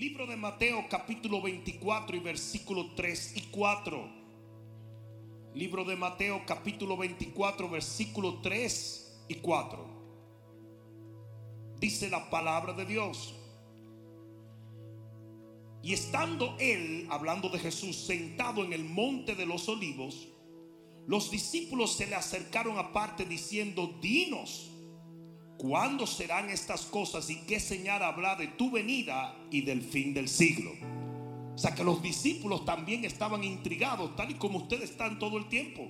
Libro de Mateo capítulo 24 y versículo 3 y 4. Libro de Mateo capítulo 24 versículo 3 y 4. Dice la palabra de Dios. Y estando él, hablando de Jesús, sentado en el monte de los olivos, los discípulos se le acercaron aparte diciendo, dinos, ¿cuándo serán estas cosas y qué señal habrá de tu venida y del fin del siglo? O sea que los discípulos también estaban intrigados, tal y como ustedes están todo el tiempo.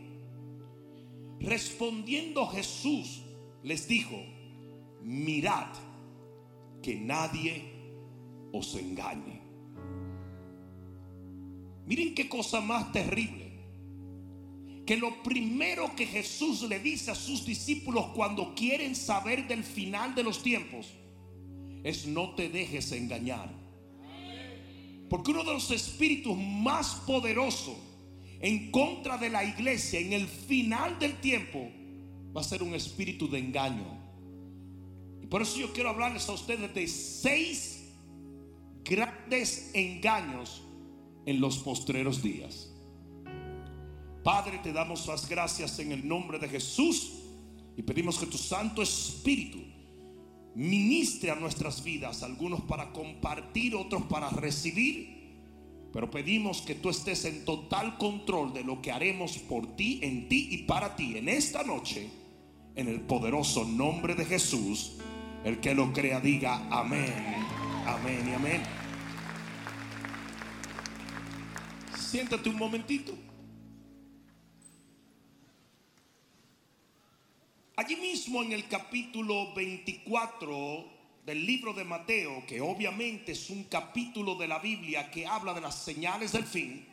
Respondiendo Jesús les dijo, mirad que nadie os engañe. Miren qué cosa más terrible. Que lo primero que Jesús le dice a sus discípulos cuando quieren saber del final de los tiempos es no te dejes engañar. Porque uno de los espíritus más poderosos en contra de la iglesia en el final del tiempo va a ser un espíritu de engaño. Y por eso yo quiero hablarles a ustedes de seis grandes engaños en los postreros días. Padre, te damos las gracias en el nombre de Jesús y pedimos que tu Santo Espíritu ministre a nuestras vidas, algunos para compartir, otros para recibir. Pero pedimos que tú estés en total control de lo que haremos por ti, en ti y para ti en esta noche, en el poderoso nombre de Jesús. El que lo crea diga amén, amén y amén. Siéntate un momentito. Allí mismo en el capítulo 24 del libro de Mateo, que obviamente es un capítulo de la Biblia que habla de las señales del fin,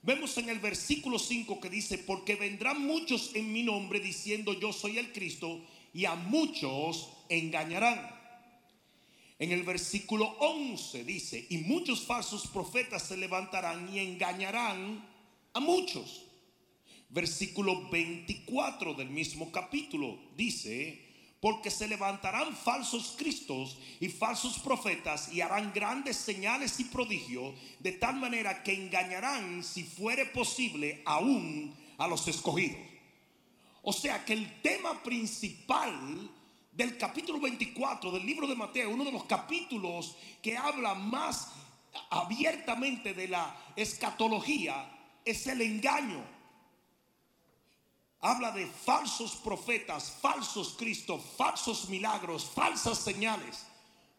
vemos en el versículo 5 que dice, porque vendrán muchos en mi nombre diciendo yo soy el Cristo y a muchos engañarán. En el versículo 11 dice, y muchos falsos profetas se levantarán y engañarán a muchos. Versículo 24 del mismo capítulo dice, porque se levantarán falsos cristos y falsos profetas y harán grandes señales y prodigios, de tal manera que engañarán, si fuere posible, aún a los escogidos. O sea que el tema principal del capítulo 24 del libro de Mateo, uno de los capítulos que habla más abiertamente de la escatología, es el engaño. Habla de falsos profetas, falsos cristos, falsos milagros, falsas señales.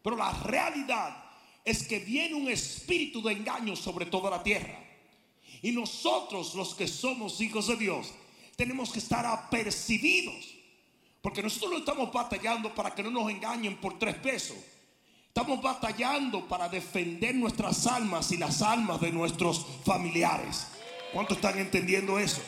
Pero la realidad es que viene un espíritu de engaño sobre toda la tierra. Y nosotros los que somos hijos de Dios tenemos que estar apercibidos. Porque nosotros no estamos batallando para que no nos engañen por tres pesos. Estamos batallando para defender nuestras almas y las almas de nuestros familiares. ¿Cuántos están entendiendo eso?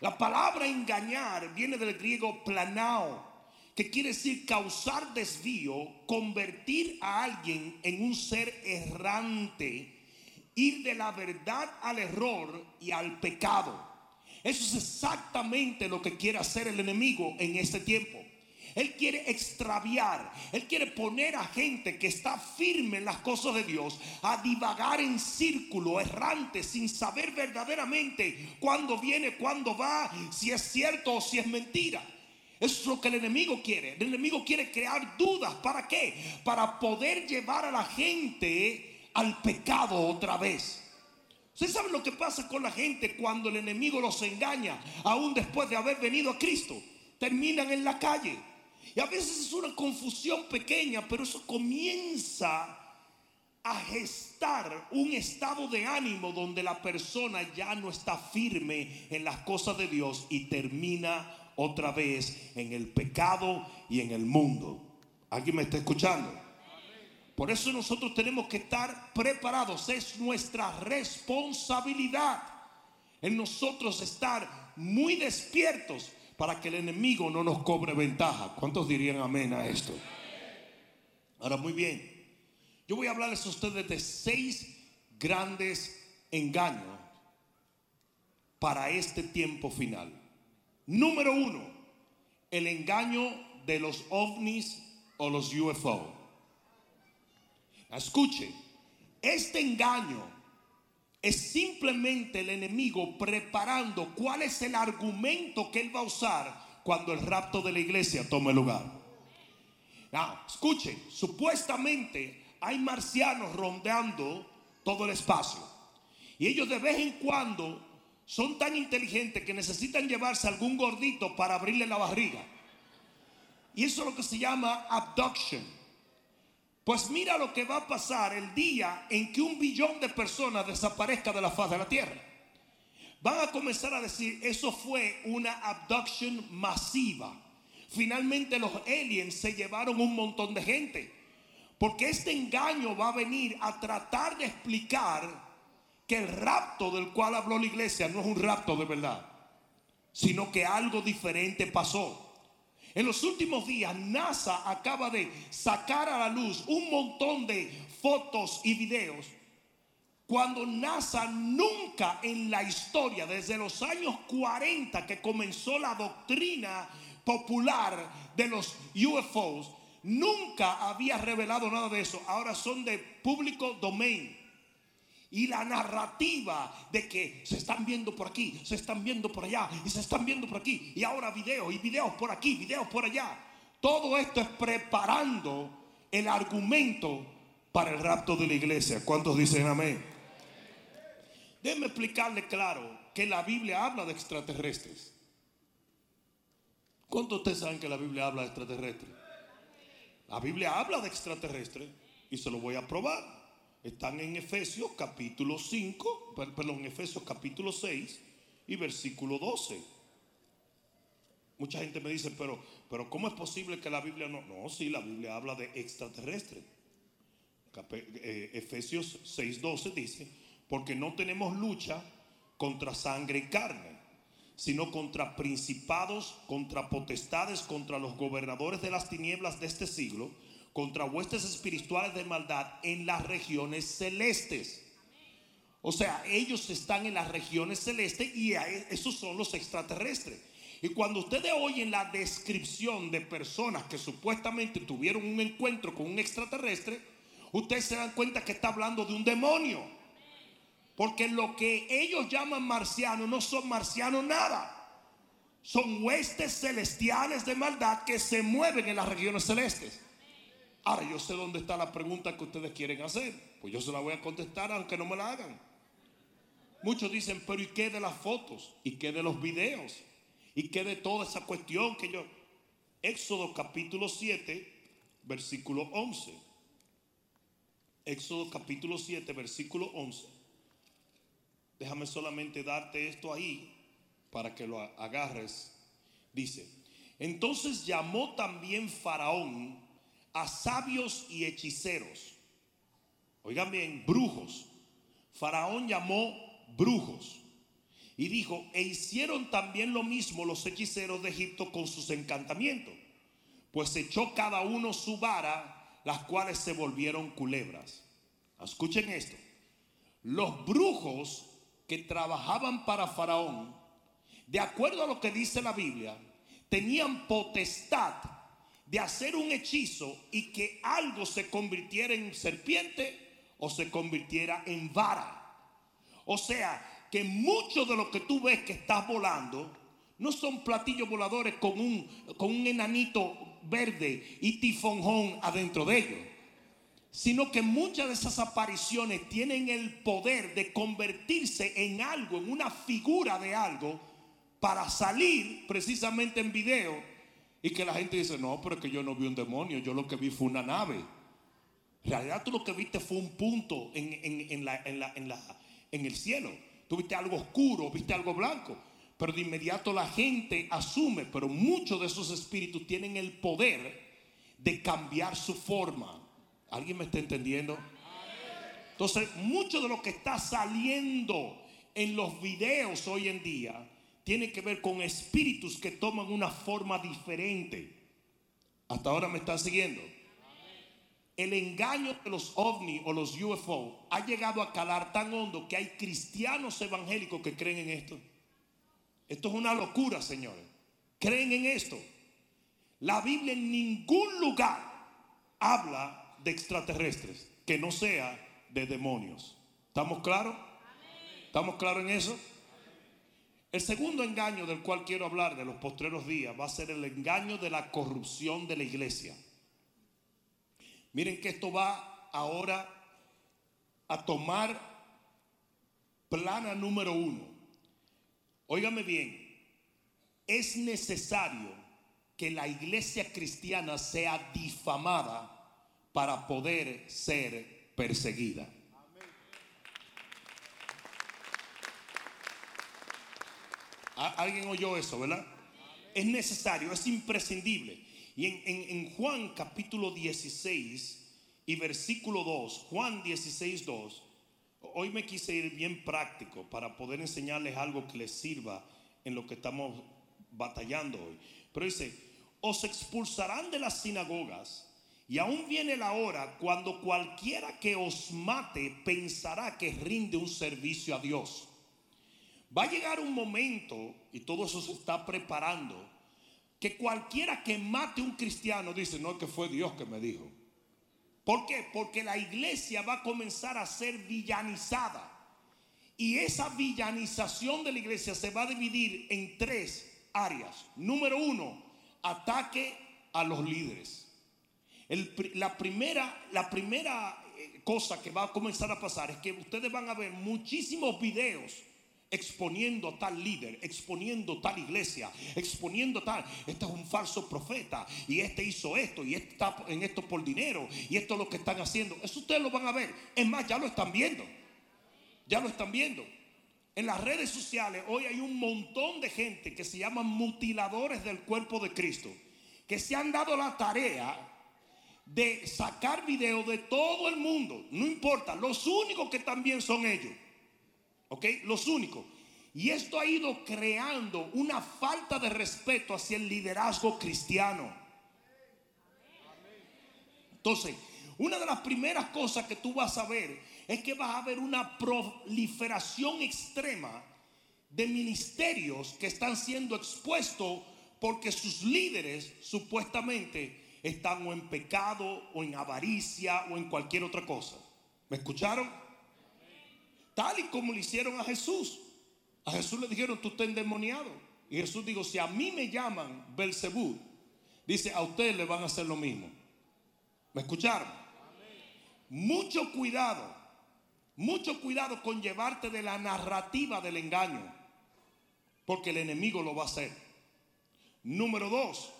La palabra engañar viene del griego planao, que quiere decir causar desvío, convertir a alguien en un ser errante, ir de la verdad al error y al pecado. Eso es exactamente lo que quiere hacer el enemigo en este tiempo. Él quiere extraviar, Él quiere poner a gente que está firme en las cosas de Dios a divagar en círculo errante sin saber verdaderamente cuándo viene, cuándo va, si es cierto o si es mentira. Es lo que el enemigo quiere. El enemigo quiere crear dudas. ¿Para qué? Para poder llevar a la gente al pecado otra vez. ¿Ustedes saben lo que pasa con la gente cuando el enemigo los engaña, aún después de haber venido a Cristo? Terminan en la calle. Y a veces es una confusión pequeña, pero eso comienza a gestar un estado de ánimo donde la persona ya no está firme en las cosas de Dios y termina otra vez en el pecado y en el mundo. ¿Alguien me está escuchando? Por eso nosotros tenemos que estar preparados. Es nuestra responsabilidad en nosotros estar muy despiertos para que el enemigo no nos cobre ventaja. ¿Cuántos dirían amén a esto? Ahora, muy bien. Yo voy a hablarles a ustedes de seis grandes engaños para este tiempo final. Número uno, el engaño de los ovnis o los UFO. Escuche, este engaño es simplemente el enemigo preparando cuál es el argumento que él va a usar cuando el rapto de la iglesia tome lugar. Now, escuchen, supuestamente hay marcianos rondeando todo el espacio. Y ellos de vez en cuando son tan inteligentes que necesitan llevarse algún gordito para abrirle la barriga. Y eso es lo que se llama abduction. Pues mira lo que va a pasar el día en que un billón de personas desaparezca de la faz de la tierra. Van a comenzar a decir, eso fue una abduction masiva. Finalmente los aliens se llevaron un montón de gente. Porque este engaño va a venir a tratar de explicar que el rapto del cual habló la iglesia no es un rapto de verdad, sino que algo diferente pasó. En los últimos días, NASA acaba de sacar a la luz un montón de fotos y videos. Cuando NASA nunca en la historia, desde los años 40 que comenzó la doctrina popular de los UFOs, nunca había revelado nada de eso. Ahora son de público domain. Y la narrativa de que se están viendo por aquí, se están viendo por allá y se están viendo por aquí. Y ahora videos y videos por aquí, videos por allá. Todo esto es preparando el argumento para el rapto de la iglesia. ¿Cuántos dicen amén? Déjenme explicarle claro que la Biblia habla de extraterrestres. ¿Cuántos de ustedes saben que la Biblia habla de extraterrestres? La Biblia habla de extraterrestres y se lo voy a probar. Están en Efesios capítulo 5, perdón, Efesios capítulo 6 y versículo 12. Mucha gente me dice, pero, pero ¿cómo es posible que la Biblia no? No, sí, la Biblia habla de extraterrestre. Eh, Efesios 6:12 dice, porque no tenemos lucha contra sangre y carne, sino contra principados, contra potestades, contra los gobernadores de las tinieblas de este siglo contra huestes espirituales de maldad en las regiones celestes. O sea, ellos están en las regiones celestes y esos son los extraterrestres. Y cuando ustedes oyen la descripción de personas que supuestamente tuvieron un encuentro con un extraterrestre, ustedes se dan cuenta que está hablando de un demonio. Porque lo que ellos llaman marcianos no son marcianos nada. Son huestes celestiales de maldad que se mueven en las regiones celestes. Ahora yo sé dónde está la pregunta que ustedes quieren hacer. Pues yo se la voy a contestar aunque no me la hagan. Muchos dicen, pero ¿y qué de las fotos? ¿Y qué de los videos? ¿Y qué de toda esa cuestión que yo... Éxodo capítulo 7, versículo 11. Éxodo capítulo 7, versículo 11. Déjame solamente darte esto ahí para que lo agarres. Dice, entonces llamó también Faraón a sabios y hechiceros. Oigan bien, brujos. Faraón llamó brujos y dijo, e hicieron también lo mismo los hechiceros de Egipto con sus encantamientos, pues echó cada uno su vara, las cuales se volvieron culebras. Escuchen esto. Los brujos que trabajaban para Faraón, de acuerdo a lo que dice la Biblia, tenían potestad de hacer un hechizo y que algo se convirtiera en serpiente o se convirtiera en vara. O sea, que mucho de lo que tú ves que estás volando no son platillos voladores con un, con un enanito verde y tifonjón adentro de ellos, sino que muchas de esas apariciones tienen el poder de convertirse en algo, en una figura de algo, para salir precisamente en video y que la gente dice, no, pero es que yo no vi un demonio, yo lo que vi fue una nave. En realidad tú lo que viste fue un punto en, la, en el cielo. Tú viste algo oscuro, viste algo blanco. Pero de inmediato la gente asume, pero muchos de esos espíritus tienen el poder de cambiar su forma. ¿Alguien me está entendiendo? Entonces, mucho de lo que está saliendo en los videos hoy en día tiene que ver con espíritus que toman una forma diferente. Hasta ahora me están siguiendo. El engaño de los ovni o los UFO ha llegado a calar tan hondo que hay cristianos evangélicos que creen en esto. Esto es una locura, señores. Creen en esto. La Biblia en ningún lugar habla de extraterrestres. que no sea de demonios. ¿Estamos claros? ¿Estamos claros en eso? El segundo engaño del cual quiero hablar de los postreros días va a ser el engaño de la corrupción de la iglesia. Miren que esto va ahora a tomar plana número uno. Óigame bien, es necesario que la iglesia cristiana sea difamada para poder ser perseguida. ¿Alguien oyó eso, verdad? Es necesario, es imprescindible. Y en, Juan capítulo 16 y versículo 2, Juan 16, 2, hoy me quise ir bien práctico para poder enseñarles algo que les sirva en lo que estamos batallando hoy. Pero dice, os expulsarán de las sinagogas y aún viene la hora cuando cualquiera que os mate pensará que rinde un servicio a Dios. Va a llegar un momento, y todo eso se está preparando, que cualquiera que mate un cristiano dice, no, que fue Dios que me dijo. ¿Por qué? Porque la iglesia va a comenzar a ser villanizada. Y esa villanización de la iglesia se va a dividir en tres áreas. Número uno, ataque a los líderes. la, primera, la primera eh, cosa que va a comenzar a pasar es que ustedes van a ver muchísimos videos exponiendo tal líder, exponiendo tal iglesia, exponiendo tal, este es un falso profeta y este hizo esto y este está en esto por dinero y esto es lo que están haciendo. Eso ustedes lo van a ver. Es más, ya lo están viendo. Ya lo están viendo. En las redes sociales hoy hay un montón de gente que se llaman mutiladores del cuerpo de Cristo, que se han dado la tarea de sacar videos de todo el mundo, no importa, los únicos que también son ellos. ¿Ok? Los únicos. Y esto ha ido creando una falta de respeto hacia el liderazgo cristiano. Entonces, una de las primeras cosas que tú vas a ver es que vas a ver una proliferación extrema de ministerios que están siendo expuestos porque sus líderes supuestamente están o en pecado o en avaricia o en cualquier otra cosa. ¿Me escucharon? Tal y como le hicieron a Jesús. A Jesús le dijeron, tú estás endemoniado. Y Jesús dijo, si a mí me llaman Belcebú, dice, a ustedes le van a hacer lo mismo. ¿Me escucharon? Mucho cuidado, mucho cuidado con llevarte de la narrativa del engaño, porque el enemigo lo va a hacer. Número dos,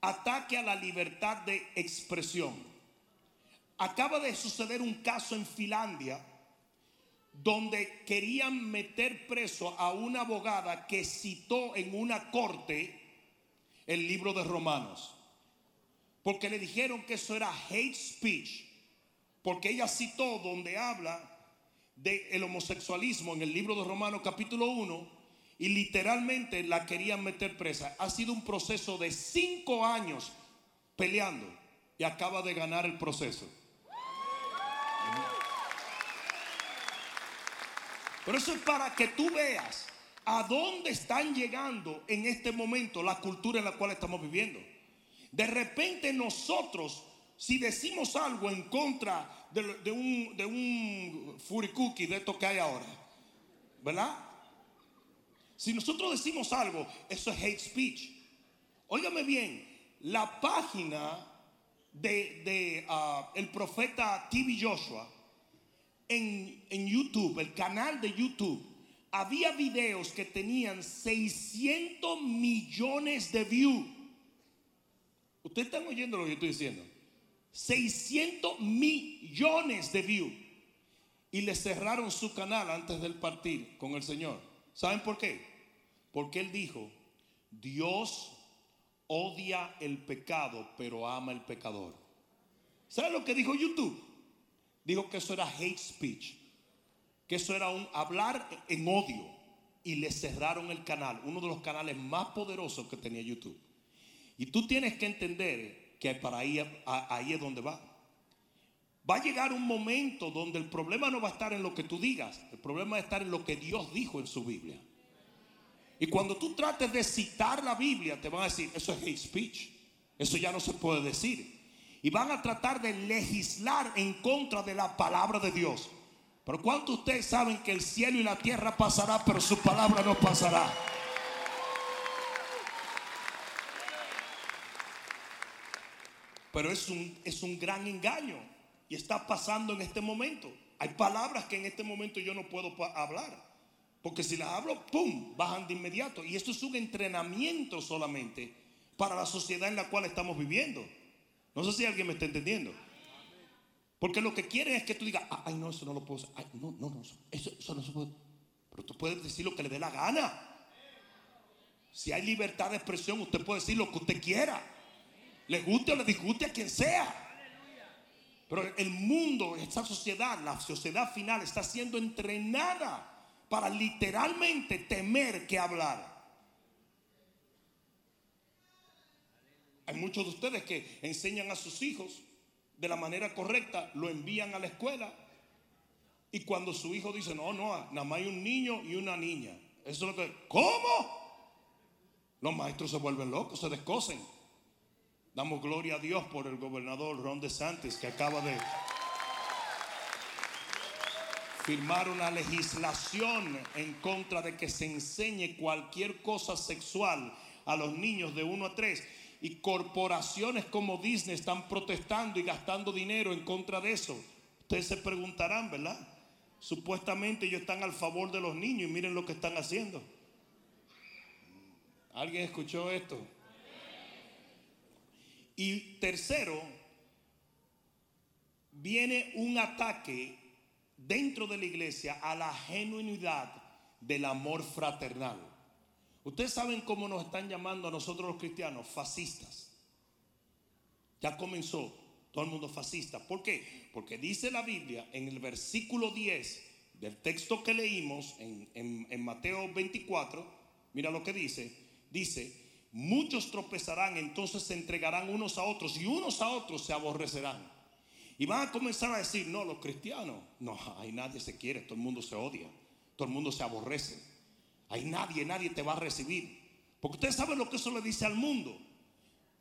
ataque a la libertad de expresión. Acaba de suceder un caso en Finlandia donde querían meter preso a una abogada que citó en una corte el libro de Romanos. Porque le dijeron que eso era hate speech. Porque ella citó donde habla del homosexualismo en el libro de Romanos capítulo 1 y literalmente la querían meter presa. Ha sido un proceso de cinco años peleando y acaba de ganar el proceso. Pero eso es para que tú veas a dónde están llegando en este momento la cultura en la cual estamos viviendo. De repente nosotros, si decimos algo en contra de, un, de un furicuki de esto que hay ahora, ¿verdad? Si nosotros decimos algo, eso es hate speech. Óigame bien, la página de, de ah, el profeta TV Joshua en, YouTube, el canal de YouTube, había videos que tenían 600 millones de views. Ustedes están oyendo lo que yo estoy diciendo. 600 millones de views. Y le cerraron su canal antes del partir con el Señor. ¿Saben por qué? Porque Él dijo, Dios odia el pecado, pero ama el pecador. ¿Saben lo que dijo YouTube? Dijo que eso era hate speech, que eso era un hablar en odio y le cerraron el canal, uno de los canales más poderosos que tenía YouTube. Y tú tienes que entender que para ahí, ahí es donde va. Va a llegar un momento donde el problema no va a estar en lo que tú digas, el problema va a estar en lo que Dios dijo en su Biblia. Y cuando tú trates de citar la Biblia, te van a decir, eso es hate speech, eso ya no se puede decir. Y van a tratar de legislar en contra de la palabra de Dios. Pero ¿cuántos ustedes saben que el cielo y la tierra pasará, pero su palabra no pasará? Pero es un, es un gran engaño y está pasando en este momento. Hay palabras que en este momento yo no puedo hablar. Porque si las hablo, ¡pum!, bajan de inmediato. Y esto es un entrenamiento solamente para la sociedad en la cual estamos viviendo. No sé si alguien me está entendiendo. Porque lo que quieren es que tú digas, ay, no, eso no lo puedo hacer. no, no, no, eso, eso no se puede. Pero tú puedes decir lo que le dé la gana. Si hay libertad de expresión, usted puede decir lo que usted quiera. Le guste o le disguste a quien sea. Pero el mundo, esta sociedad, la sociedad final está siendo entrenada para literalmente temer que hablar. Hay muchos de ustedes que enseñan a sus hijos de la manera correcta, lo envían a la escuela y cuando su hijo dice, no, no, nada más hay un niño y una niña. Eso es lo que, ¿cómo? Los maestros se vuelven locos, se descosen. Damos gloria a Dios por el gobernador Ron DeSantis que acaba de firmar una legislación en contra de que se enseñe cualquier cosa sexual a los niños de 1 a 3. Y corporaciones como Disney están protestando y gastando dinero en contra de eso. Ustedes se preguntarán, ¿verdad? Supuestamente ellos están al favor de los niños y miren lo que están haciendo. ¿Alguien escuchó esto? Y tercero, viene un ataque dentro de la iglesia a la genuinidad del amor fraternal. Ustedes saben cómo nos están llamando a nosotros los cristianos fascistas. Ya comenzó todo el mundo fascista. ¿Por qué? Porque dice la Biblia en el versículo 10 del texto que leímos en, en Mateo 24, mira lo que dice, dice, muchos tropezarán, entonces se entregarán unos a otros y unos a otros se aborrecerán. Y van a comenzar a decir, no, los cristianos, no, hay nadie se quiere, todo el mundo se odia, todo el mundo se aborrece. Hay nadie, nadie te va a recibir. Porque ustedes saben lo que eso le dice al mundo.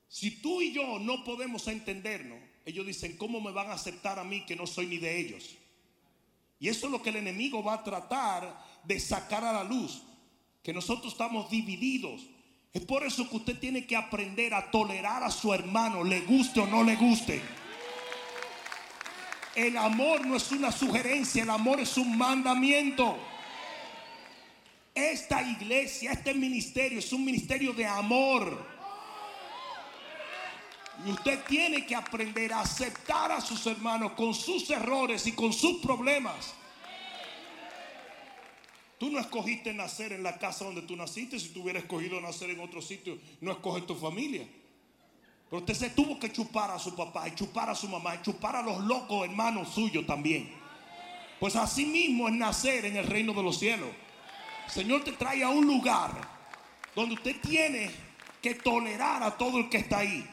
Si tú y yo no podemos entendernos, ellos dicen, ¿cómo me van a aceptar a mí que no soy ni de ellos? Y eso es lo que el enemigo va a tratar de sacar a la luz, que nosotros estamos divididos. Es por eso que usted tiene que aprender a tolerar a su hermano, le guste o no le guste. El amor no es una sugerencia, el amor es un mandamiento. Esta iglesia, este ministerio es un ministerio de amor. Y usted tiene que aprender a aceptar a sus hermanos con sus errores y con sus problemas. Tú no escogiste nacer en la casa donde tú naciste. Si tú hubieras escogido nacer en otro sitio, no escoges tu familia. Pero usted se tuvo que chupar a su papá y chupar a su mamá y chupar a los locos hermanos suyos también. Pues así mismo es nacer en el reino de los cielos. Señor te trae a un lugar donde usted tiene que tolerar a todo el que está ahí.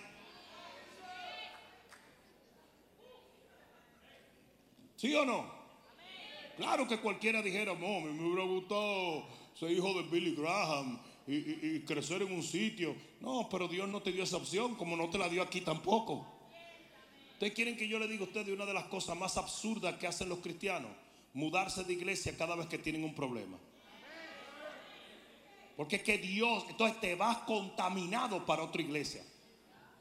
¿Sí o no? Claro que cualquiera dijera, no, me hubiera gustado ser hijo de Billy Graham y, crecer en un sitio. No, pero Dios no te dio esa opción, como no te la dio aquí tampoco. ¿Ustedes quieren que yo le diga a ustedes una de las cosas más absurdas que hacen los cristianos? Mudarse de iglesia cada vez que tienen un problema. Porque es que Dios, entonces te vas contaminado para otra iglesia.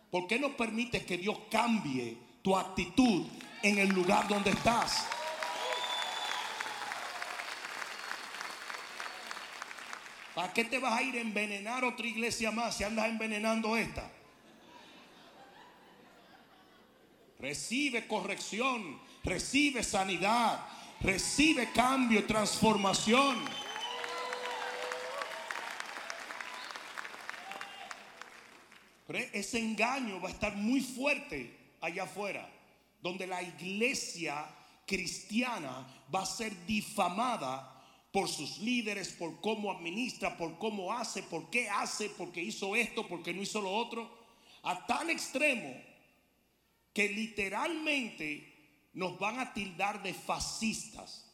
¿Por qué no permites que Dios cambie tu actitud en el lugar donde estás? ¿Para qué te vas a ir a envenenar otra iglesia más si andas envenenando esta? Recibe corrección, recibe sanidad, recibe cambio, transformación. Pero ese engaño va a estar muy fuerte allá afuera, donde la iglesia cristiana va a ser difamada por sus líderes, por cómo administra, por cómo hace, por qué hace, porque hizo esto, porque no hizo lo otro, a tal extremo que literalmente nos van a tildar de fascistas.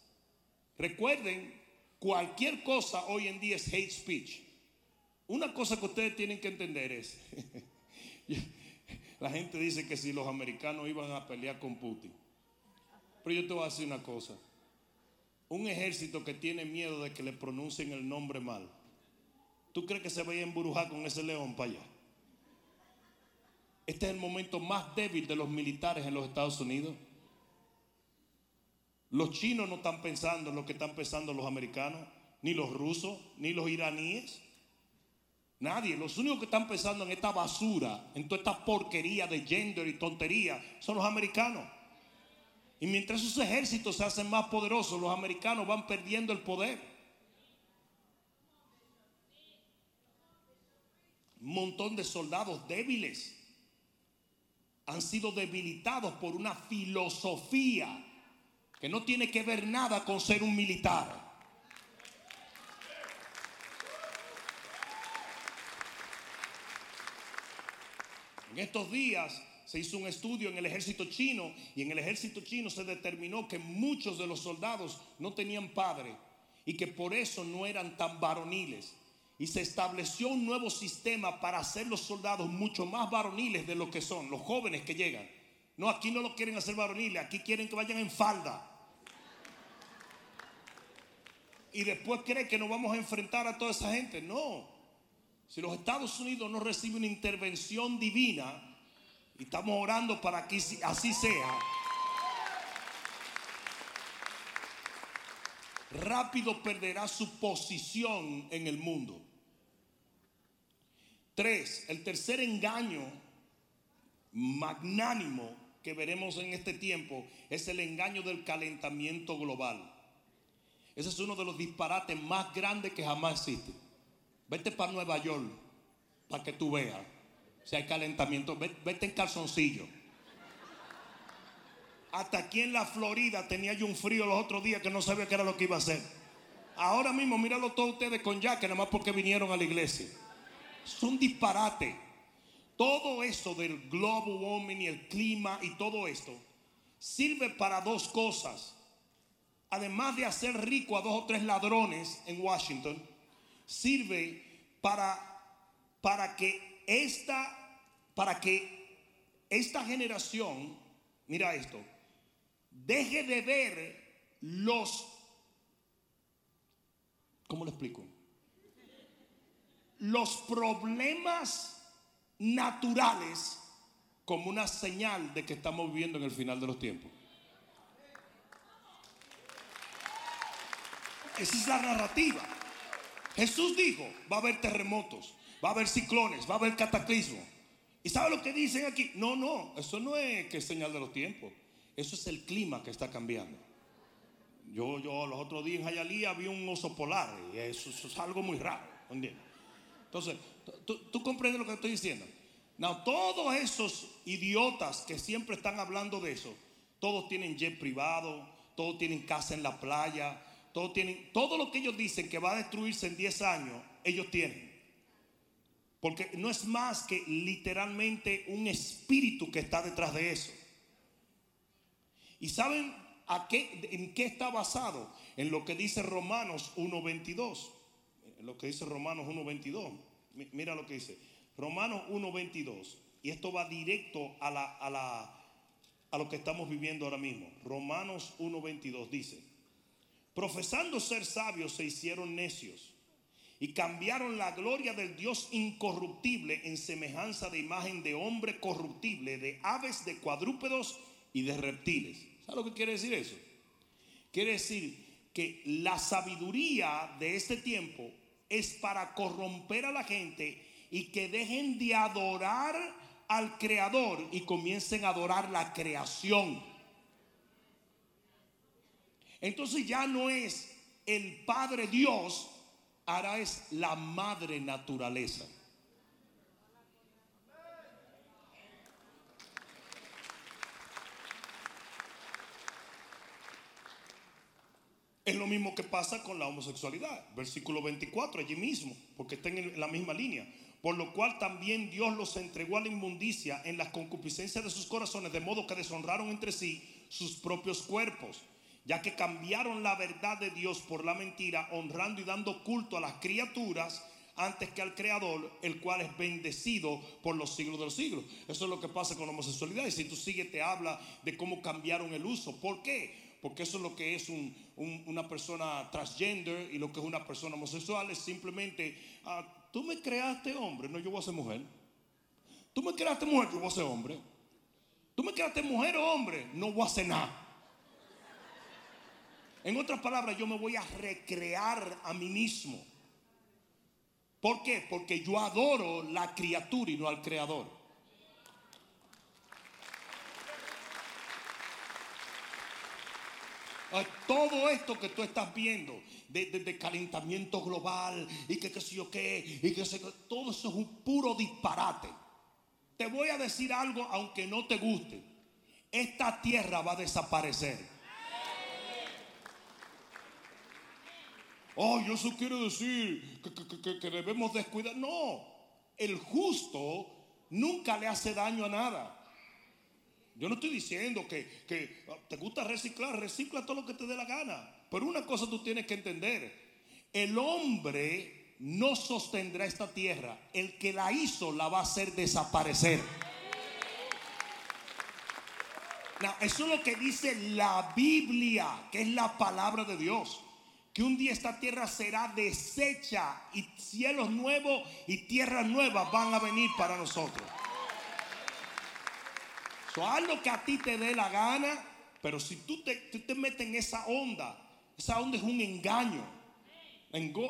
Recuerden, cualquier cosa hoy en día es hate speech. Una cosa que ustedes tienen que entender es, La gente dice que si los americanos iban a pelear con Putin. Pero yo te voy a decir una cosa. Un ejército que tiene miedo de que le pronuncien el nombre mal. ¿Tú crees que se vaya a embrujar con ese león para allá? Este es el momento más débil de los militares en los Estados Unidos. Los chinos no están pensando en lo que están pensando los americanos, ni los rusos, ni los iraníes. Nadie. Los únicos que están pensando en esta basura, en toda esta porquería de gender y tontería, son los americanos. Y mientras esos ejércitos se hacen más poderosos, los americanos van perdiendo el poder. Un montón de soldados débiles han sido debilitados por una filosofía que no tiene que ver nada con ser un militar. En estos días se hizo un estudio en el ejército chino y en el ejército chino se determinó que muchos de los soldados no tenían padre y que por eso no eran tan varoniles. Y se estableció un nuevo sistema para hacer los soldados mucho más varoniles de lo que son, los jóvenes que llegan. No, aquí no lo quieren hacer varoniles, aquí quieren que vayan en falda. Y después creen que nos vamos a enfrentar a toda esa gente. No, si los Estados Unidos no reciben una intervención divina, y estamos orando para que así sea, rápido perderá su posición en el mundo. Tres, el tercer engaño magnánimo que veremos en este tiempo es el engaño del calentamiento global. Ese es uno de los disparates más grandes que jamás existe. Vete para Nueva York para que tú veas si hay calentamiento. Vete en calzoncillo. Hasta aquí en la Florida tenía yo un frío los otros días que no sabía qué era lo que iba a hacer. Ahora mismo, míralo todos ustedes con jaque, nada más porque vinieron a la iglesia. Es un disparate. Todo eso del global warming y el clima y todo esto sirve para dos cosas. Además de hacer rico a dos o tres ladrones en Washington, sirve para, para que esta, para que esta generación, mira esto, deje de ver los, ¿cómo lo explico? Los problemas naturales como una señal de que estamos viviendo en el final de los tiempos. Esa es la narrativa. Jesús dijo, va a haber terremotos, va a haber ciclones, va a haber cataclismo. ¿Y sabe lo que dicen aquí? No, no, eso no es que señal de los tiempos. Eso es el clima que está cambiando. Yo, yo los otros días en Jayalía vi un oso polar y eso, es algo muy raro. Entonces, ¿tú, comprendes lo que estoy diciendo? No, todos esos idiotas que siempre están hablando de eso, todos tienen jet privado, todos tienen casa en la playa, todo, tienen, todo lo que ellos dicen que va a destruirse en 10 años, ellos tienen. Porque no es más que literalmente un espíritu que está detrás de eso. ¿Y saben a qué, en qué está basado? En lo que dice Romanos 1.22. Lo que dice Romanos 1.22. Mira lo que dice. Romanos 1.22. Y esto va directo a, la, a, la, a lo que estamos viviendo ahora mismo. Romanos 1.22 dice profesando ser sabios, se hicieron necios y cambiaron la gloria del Dios incorruptible en semejanza de imagen de hombre corruptible, de aves, de cuadrúpedos y de reptiles. ¿Sabes lo que quiere decir eso? Quiere decir que la sabiduría de este tiempo es para corromper a la gente y que dejen de adorar al creador y comiencen a adorar la creación. Entonces ya no es el Padre Dios, ahora es la Madre Naturaleza. Es lo mismo que pasa con la homosexualidad. Versículo 24, allí mismo, porque está en la misma línea. Por lo cual también Dios los entregó a la inmundicia en las concupiscencias de sus corazones, de modo que deshonraron entre sí sus propios cuerpos ya que cambiaron la verdad de Dios por la mentira, honrando y dando culto a las criaturas antes que al Creador, el cual es bendecido por los siglos de los siglos. Eso es lo que pasa con la homosexualidad. Y si tú sigues, te habla de cómo cambiaron el uso. ¿Por qué? Porque eso es lo que es una persona transgender y lo que es una persona homosexual. Es simplemente, ah, tú me creaste hombre, no, yo voy a ser mujer. Tú me creaste mujer, yo voy a ser hombre. Tú me creaste mujer o hombre, no voy a hacer nada. En otras palabras, yo me voy a recrear a mí mismo. ¿Por qué? Porque yo adoro la criatura y no al creador. Todo esto que tú estás viendo de, calentamiento global y que qué sé yo qué, y que todo eso es un puro disparate. Te voy a decir algo aunque no te guste. Esta tierra va a desaparecer. Oh, eso quiere decir que, debemos descuidar. No, el justo nunca le hace daño a nada. Yo no estoy diciendo que, que, te gusta reciclar, recicla todo lo que te dé la gana. Pero una cosa tú tienes que entender. El hombre no sostendrá esta tierra. El que la hizo la va a hacer desaparecer. eso es lo que dice la Biblia, que es la palabra de Dios que un día esta tierra será deshecha y cielos nuevos y tierras nuevas van a venir para nosotros. So, haz lo que a ti te dé la gana, pero si tú te, te metes en esa onda, esa onda es un engaño.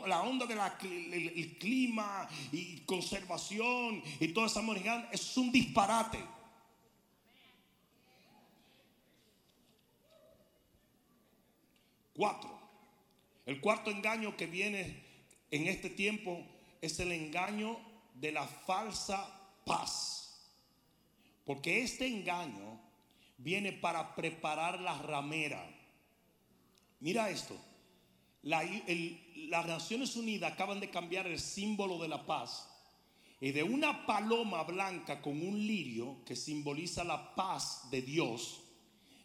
La onda del clima y conservación y toda esa moneda es un disparate. Cuatro. El cuarto engaño que viene en este tiempo es el engaño de la falsa paz. Porque este engaño viene para preparar la ramera. Mira esto. las Naciones Unidas acaban de cambiar el símbolo de la paz. Y de una paloma blanca con un lirio que simboliza la paz de Dios,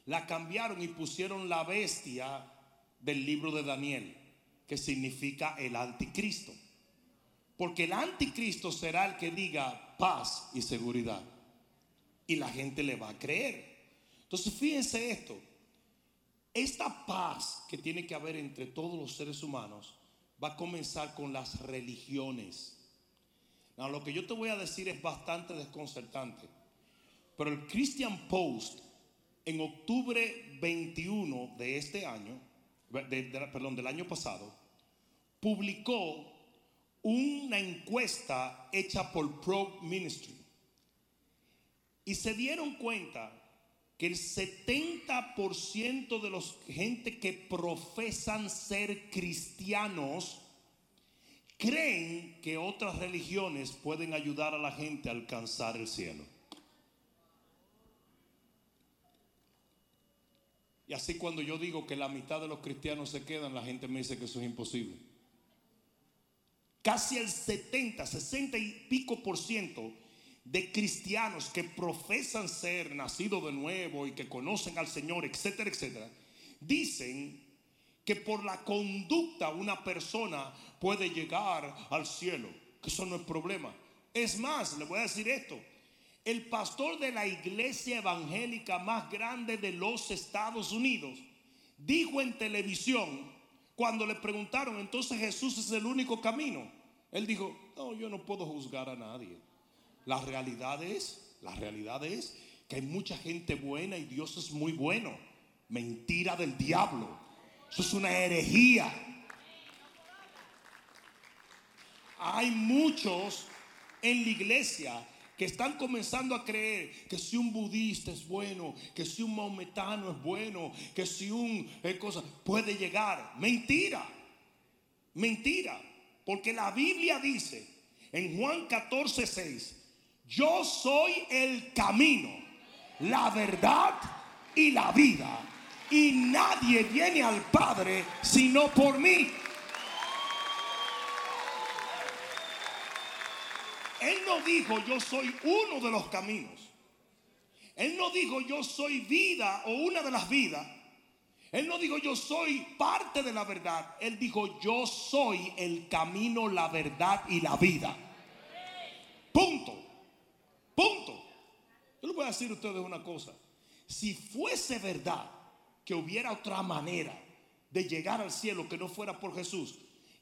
la cambiaron y pusieron la bestia del libro de Daniel, que significa el anticristo. Porque el anticristo será el que diga paz y seguridad. Y la gente le va a creer. Entonces fíjense esto. Esta paz que tiene que haber entre todos los seres humanos va a comenzar con las religiones. lo que yo te voy a decir es bastante desconcertante. Pero el Christian Post en octubre 21 de este año perdón, del año pasado, publicó una encuesta hecha por Pro Ministry. Y se dieron cuenta que el 70% de los gente que profesan ser cristianos creen que otras religiones pueden ayudar a la gente a alcanzar el cielo. Y así cuando yo digo que la mitad de los cristianos se quedan, la gente me dice que eso es imposible. Casi el 70, 60 y pico por ciento de cristianos que profesan ser nacidos de nuevo y que conocen al Señor, etcétera, etcétera, dicen que por la conducta una persona puede llegar al cielo, que eso no es problema. Es más, le voy a decir esto, el pastor de la iglesia evangélica más grande de los Estados Unidos, dijo en televisión, cuando le preguntaron, entonces Jesús es el único camino. Él dijo, no, yo no puedo juzgar a nadie. La realidad es, la realidad es que hay mucha gente buena y Dios es muy bueno. Mentira del diablo. Eso es una herejía. Hay muchos en la iglesia que están comenzando a creer que si un budista es bueno, que si un maometano es bueno, que si un eh, cosa puede llegar. Mentira, mentira, porque la Biblia dice en Juan 14, 6, yo soy el camino, la verdad y la vida, y nadie viene al Padre sino por mí. Él no dijo yo soy uno de los caminos. Él no dijo yo soy vida o una de las vidas. Él no dijo yo soy parte de la verdad. Él dijo yo soy el camino, la verdad y la vida. Punto. Punto. Yo les voy a decir a ustedes una cosa. Si fuese verdad que hubiera otra manera de llegar al cielo que no fuera por Jesús,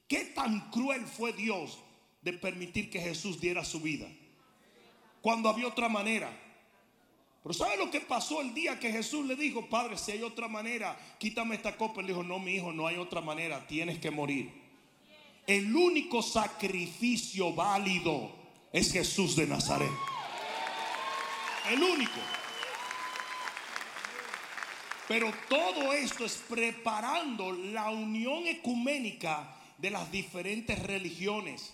¿qué tan cruel fue Dios de permitir que Jesús diera su vida? Cuando había otra manera. Pero ¿sabe lo que pasó el día que Jesús le dijo, Padre, si hay otra manera, quítame esta copa? Él dijo, no, mi hijo, no hay otra manera, tienes que morir. El único sacrificio válido es Jesús de Nazaret. El único. Pero todo esto es preparando la unión ecuménica de las diferentes religiones.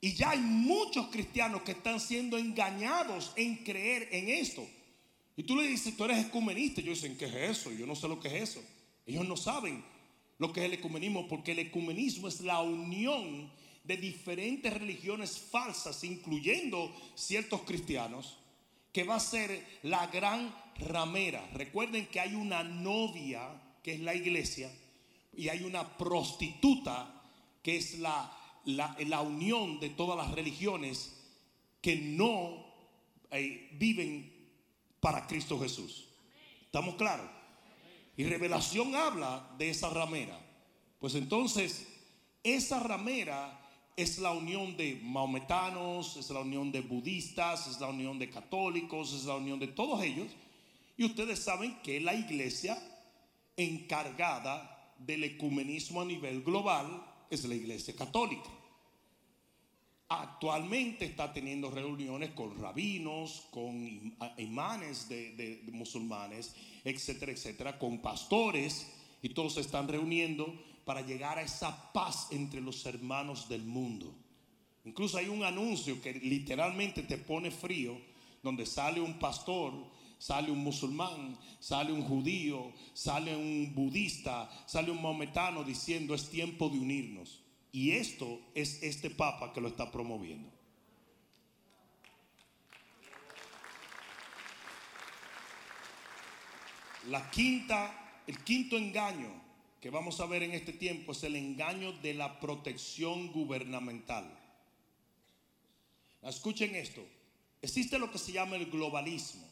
Y ya hay muchos cristianos que están siendo engañados en creer en esto. Y tú le dices, tú eres ecumenista. Y ellos dicen, ¿qué es eso? Yo no sé lo que es eso. Ellos no saben lo que es el ecumenismo, porque el ecumenismo es la unión de diferentes religiones falsas, incluyendo ciertos cristianos, que va a ser la gran ramera. Recuerden que hay una novia, que es la iglesia, y hay una prostituta, que es la, la, unión de todas las religiones que no eh, viven para Cristo Jesús. ¿Estamos claros? Y revelación habla de esa ramera. Pues entonces, esa ramera es la unión de maometanos, es la unión de budistas, es la unión de católicos, es la unión de todos ellos. Y ustedes saben que la iglesia encargada del ecumenismo a nivel global es la iglesia católica. Actualmente está teniendo reuniones con rabinos, con imanes de, musulmanes, etcétera, etcétera, con pastores, y todos se están reuniendo para llegar a esa paz entre los hermanos del mundo. Incluso hay un anuncio que literalmente te pone frío, donde sale un pastor, sale un musulmán, sale un judío, sale un budista, sale un maometano diciendo es tiempo de unirnos. Y esto es este Papa que lo está promoviendo. La quinta, el quinto engaño que vamos a ver en este tiempo es el engaño de la protección gubernamental. Escuchen esto. Existe lo que se llama el globalismo.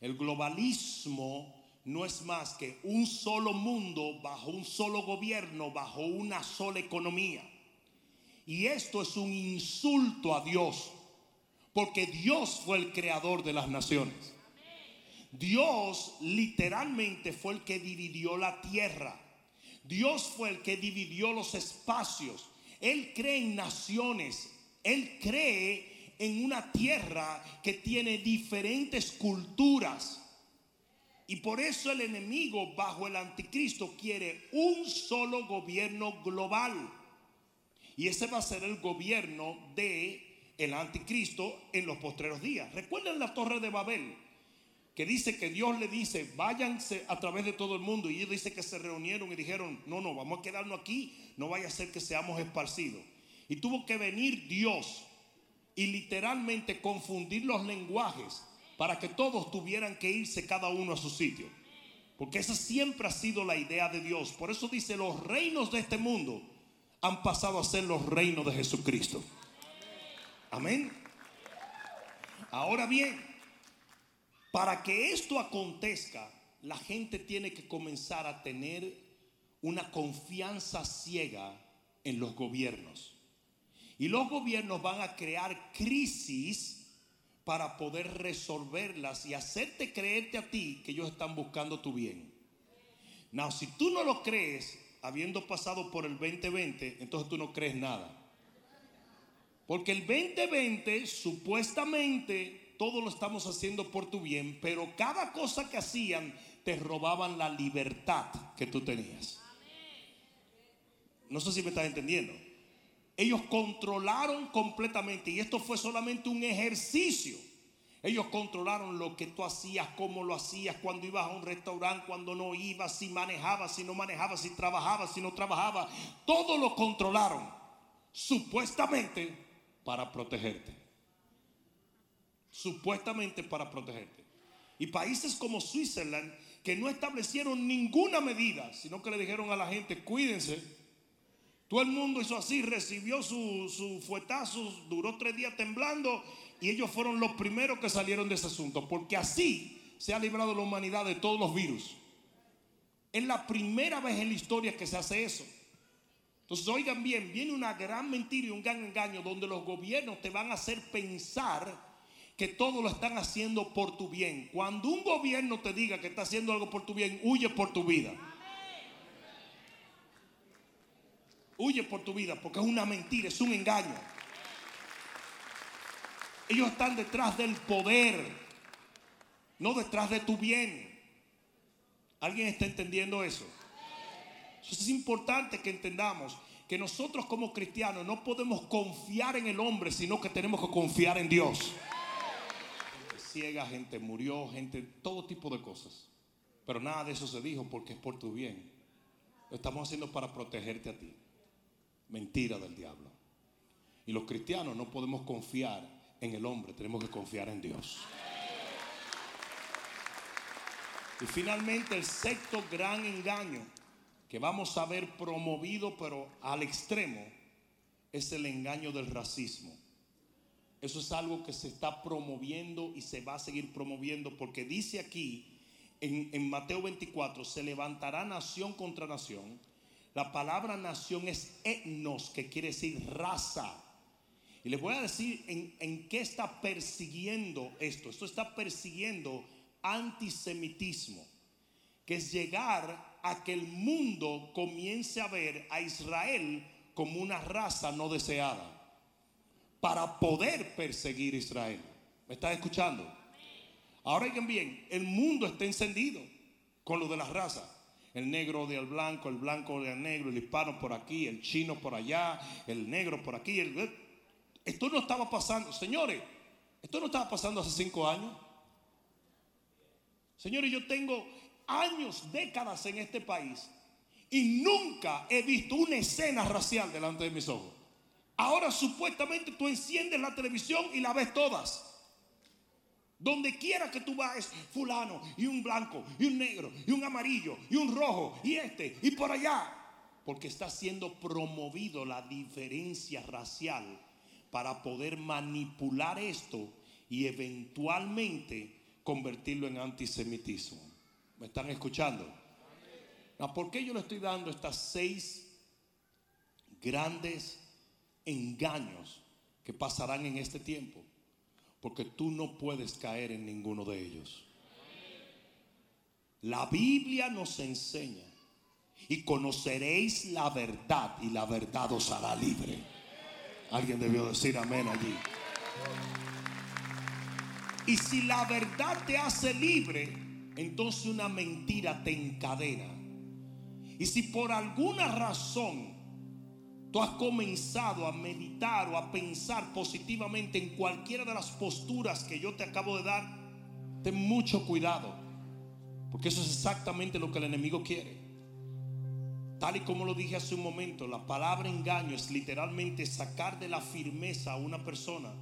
El globalismo no es más que un solo mundo bajo un solo gobierno, bajo una sola economía. Y esto es un insulto a Dios, porque Dios fue el creador de las naciones. Dios literalmente fue el que dividió la tierra. Dios fue el que dividió los espacios. Él cree en naciones. Él cree en una tierra que tiene diferentes culturas y por eso el enemigo bajo el anticristo quiere un solo gobierno global. Y ese va a ser el gobierno de el anticristo en los postreros días. Recuerden la torre de Babel, que dice que Dios le dice, váyanse a través de todo el mundo. Y ellos dice que se reunieron y dijeron, no, no, vamos a quedarnos aquí, no vaya a ser que seamos esparcidos. Y tuvo que venir Dios y literalmente confundir los lenguajes para que todos tuvieran que irse cada uno a su sitio. Porque esa siempre ha sido la idea de Dios. Por eso dice, los reinos de este mundo han pasado a ser los reinos de Jesucristo. Amén. Ahora bien, para que esto acontezca, la gente tiene que comenzar a tener una confianza ciega en los gobiernos. Y los gobiernos van a crear crisis para poder resolverlas y hacerte creerte a ti que ellos están buscando tu bien. Now, si tú no lo crees, habiendo pasado por el 2020, entonces tú no crees nada. Porque el 2020 supuestamente todo lo estamos haciendo por tu bien, pero cada cosa que hacían te robaban la libertad que tú tenías. No sé si me estás entendiendo. Ellos controlaron completamente y esto fue solamente un ejercicio. Ellos controlaron lo que tú hacías, cómo lo hacías, cuando ibas a un restaurante, cuando no ibas, si manejabas, si no manejabas, si trabajabas, si no trabajabas. Todo lo controlaron, supuestamente para protegerte. Supuestamente para protegerte. Y países como Switzerland que no establecieron ninguna medida, sino que le dijeron a la gente, cuídense. Todo el mundo hizo así, recibió su, su fuetazo, duró tres días temblando y ellos fueron los primeros que salieron de ese asunto, porque así se ha librado la humanidad de todos los virus. Es la primera vez en la historia que se hace eso. Entonces, oigan bien, viene una gran mentira y un gran engaño donde los gobiernos te van a hacer pensar que todo lo están haciendo por tu bien. Cuando un gobierno te diga que está haciendo algo por tu bien, huye por tu vida. Huye por tu vida porque es una mentira, es un engaño. Ellos están detrás del poder, no detrás de tu bien. ¿Alguien está entendiendo eso? Entonces es importante que entendamos que nosotros como cristianos no podemos confiar en el hombre, sino que tenemos que confiar en Dios ciega, gente murió, gente, todo tipo de cosas. Pero nada de eso se dijo porque es por tu bien. Lo estamos haciendo para protegerte a ti. Mentira del diablo. Y los cristianos no podemos confiar en el hombre, tenemos que confiar en Dios. Y finalmente el sexto gran engaño que vamos a ver promovido pero al extremo es el engaño del racismo. Eso es algo que se está promoviendo y se va a seguir promoviendo porque dice aquí en, Mateo 24, se levantará nación contra nación. La palabra nación es etnos, que quiere decir raza. Y les voy a decir en, en qué está persiguiendo esto. Esto está persiguiendo antisemitismo, que es llegar a que el mundo comience a ver a Israel como una raza no deseada para poder perseguir a Israel. ¿Me estás escuchando? Ahora oigan bien, el mundo está encendido con lo de las razas. El negro del blanco, el blanco del negro, el hispano por aquí, el chino por allá, el negro por aquí. Esto no estaba pasando, señores, esto no estaba pasando hace cinco años. Señores, yo tengo años, décadas en este país y nunca he visto una escena racial delante de mis ojos. Ahora supuestamente tú enciendes la televisión y la ves todas. Donde quiera que tú vayas, fulano, y un blanco, y un negro, y un amarillo, y un rojo, y este, y por allá. Porque está siendo promovido la diferencia racial para poder manipular esto y eventualmente convertirlo en antisemitismo. ¿Me están escuchando? ¿Por qué yo le estoy dando estas seis grandes engaños que pasarán en este tiempo, porque tú no puedes caer en ninguno de ellos. La Biblia nos enseña y conoceréis la verdad y la verdad os hará libre. Alguien debió decir amén allí. Y si la verdad te hace libre, entonces una mentira te encadena. Y si por alguna razón tú has comenzado a meditar o a pensar positivamente en cualquiera de las posturas que yo te acabo de dar, ten mucho cuidado. Porque eso es exactamente lo que el enemigo quiere. Tal y como lo dije hace un momento, la palabra engaño es literalmente sacar de la firmeza a una persona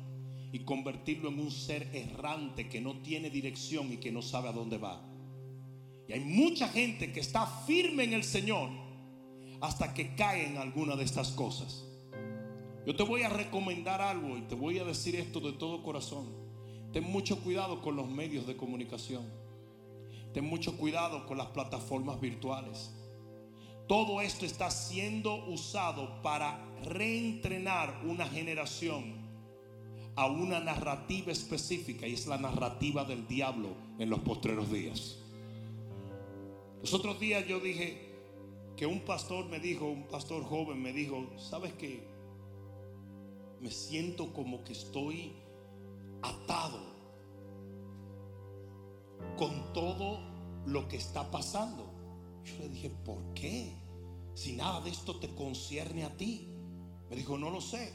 y convertirlo en un ser errante que no tiene dirección y que no sabe a dónde va. Y hay mucha gente que está firme en el Señor, hasta que cae en alguna de estas cosas. Yo te voy a recomendar algo y te voy a decir esto de todo corazón. Ten mucho cuidado con los medios de comunicación. Ten mucho cuidado con las plataformas virtuales. Todo esto está siendo usado para reentrenar una generación a una narrativa específica y es la narrativa del diablo en los postreros días. Los otros días yo dije, que un pastor me dijo, un pastor joven me dijo, ¿sabes qué? Me siento como que estoy atado con todo lo que está pasando. Yo le dije, ¿por qué? Si nada de esto te concierne a ti. Me dijo, no lo sé.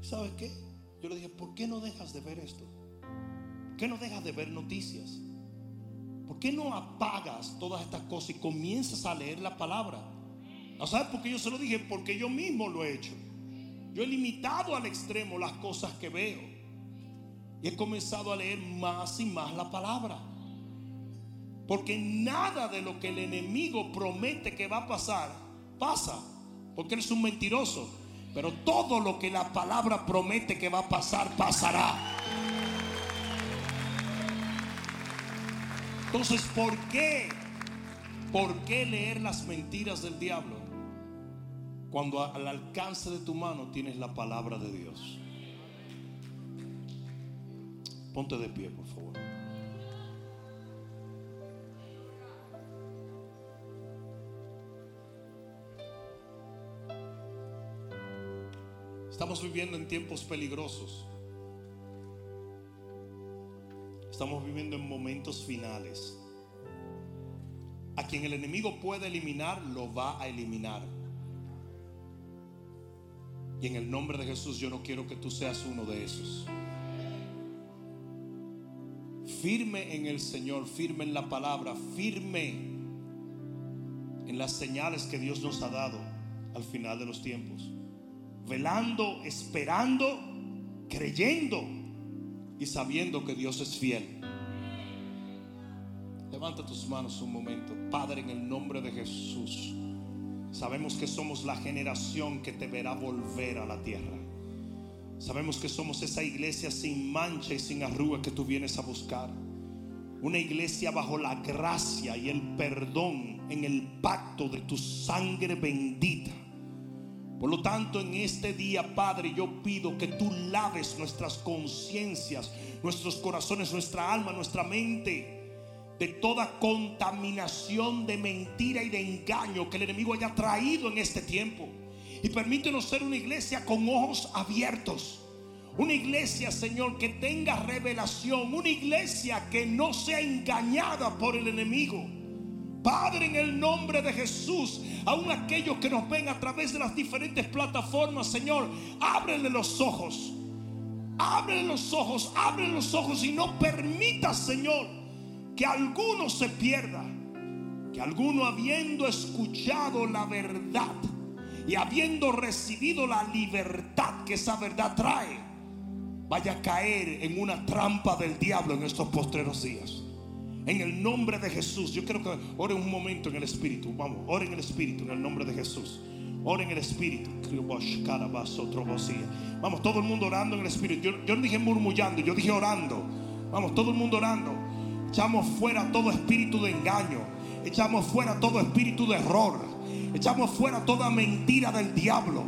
¿Sabes qué? Yo le dije, ¿por qué no dejas de ver esto? ¿Por qué no dejas de ver noticias? ¿Por qué no apagas todas estas cosas y comienzas a leer la palabra? ¿No sabes por qué yo se lo dije? Porque yo mismo lo he hecho. Yo he limitado al extremo las cosas que veo. Y he comenzado a leer más y más la palabra. Porque nada de lo que el enemigo promete que va a pasar, pasa. Porque él es un mentiroso. Pero todo lo que la palabra promete que va a pasar, pasará. Entonces, ¿por qué? ¿Por qué leer las mentiras del diablo? Cuando al alcance de tu mano tienes la palabra de Dios. Ponte de pie, por favor. Estamos viviendo en tiempos peligrosos. Estamos viviendo en momentos finales. A quien el enemigo puede eliminar, lo va a eliminar. Y en el nombre de Jesús yo no quiero que tú seas uno de esos. Firme en el Señor, firme en la palabra, firme en las señales que Dios nos ha dado al final de los tiempos velando, esperando, creyendo y sabiendo que Dios es fiel. Levanta tus manos un momento. Padre, en el nombre de Jesús, sabemos que somos la generación que te verá volver a la tierra. Sabemos que somos esa iglesia sin mancha y sin arruga que tú vienes a buscar. Una iglesia bajo la gracia y el perdón en el pacto de tu sangre bendita por lo tanto, en este día, Padre, yo pido que tú laves nuestras conciencias, nuestros corazones, nuestra alma, nuestra mente de toda contaminación de mentira y de engaño que el enemigo haya traído en este tiempo. Y permítenos ser una iglesia con ojos abiertos. Una iglesia, Señor, que tenga revelación. Una iglesia que no sea engañada por el enemigo. Padre, en el nombre de Jesús, aún aquellos que nos ven a través de las diferentes plataformas, Señor, ábrele los ojos. Ábrele los ojos, ábrele los ojos y no permita, Señor, que alguno se pierda. Que alguno habiendo escuchado la verdad y habiendo recibido la libertad que esa verdad trae, vaya a caer en una trampa del diablo en estos postreros días. En el nombre de Jesús. Yo quiero que oren un momento en el Espíritu. Vamos, oren en el Espíritu en el nombre de Jesús. Oren en el Espíritu. Vamos, todo el mundo orando en el Espíritu. Yo, yo no dije murmullando, yo dije orando. Vamos, todo el mundo orando. Echamos fuera todo espíritu de engaño. Echamos fuera todo espíritu de error. Echamos fuera toda mentira del diablo.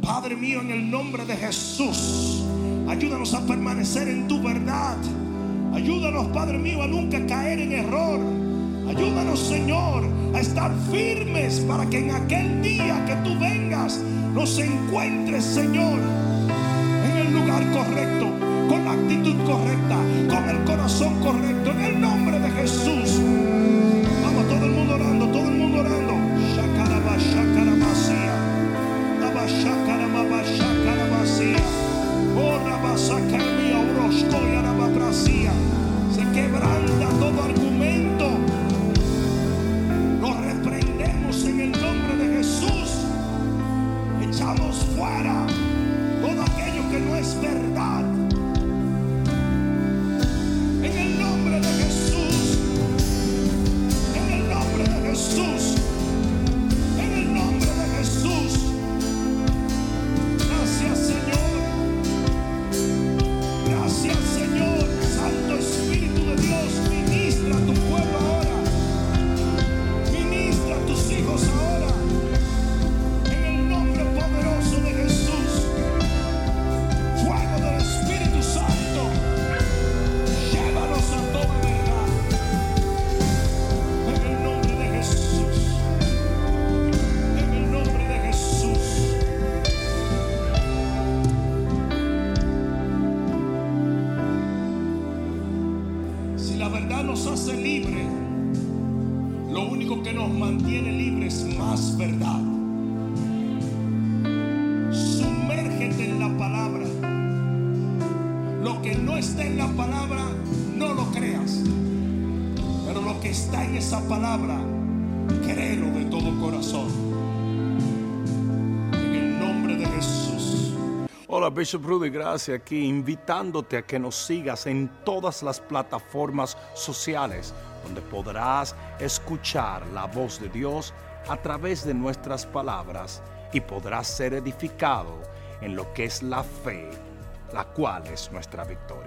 Padre mío, en el nombre de Jesús, ayúdanos a permanecer en tu verdad. Ayúdanos, Padre mío, a nunca caer en error. Ayúdanos, Señor, a estar firmes para que en aquel día que tú vengas nos encuentres, Señor, en el lugar correcto, con la actitud correcta, con el corazón correcto, en el nombre de Jesús. Bishop Rudy Gracia aquí, invitándote a que nos sigas en todas las plataformas sociales donde podrás escuchar la voz de Dios a través de nuestras palabras y podrás ser edificado en lo que es la fe, la cual es nuestra victoria.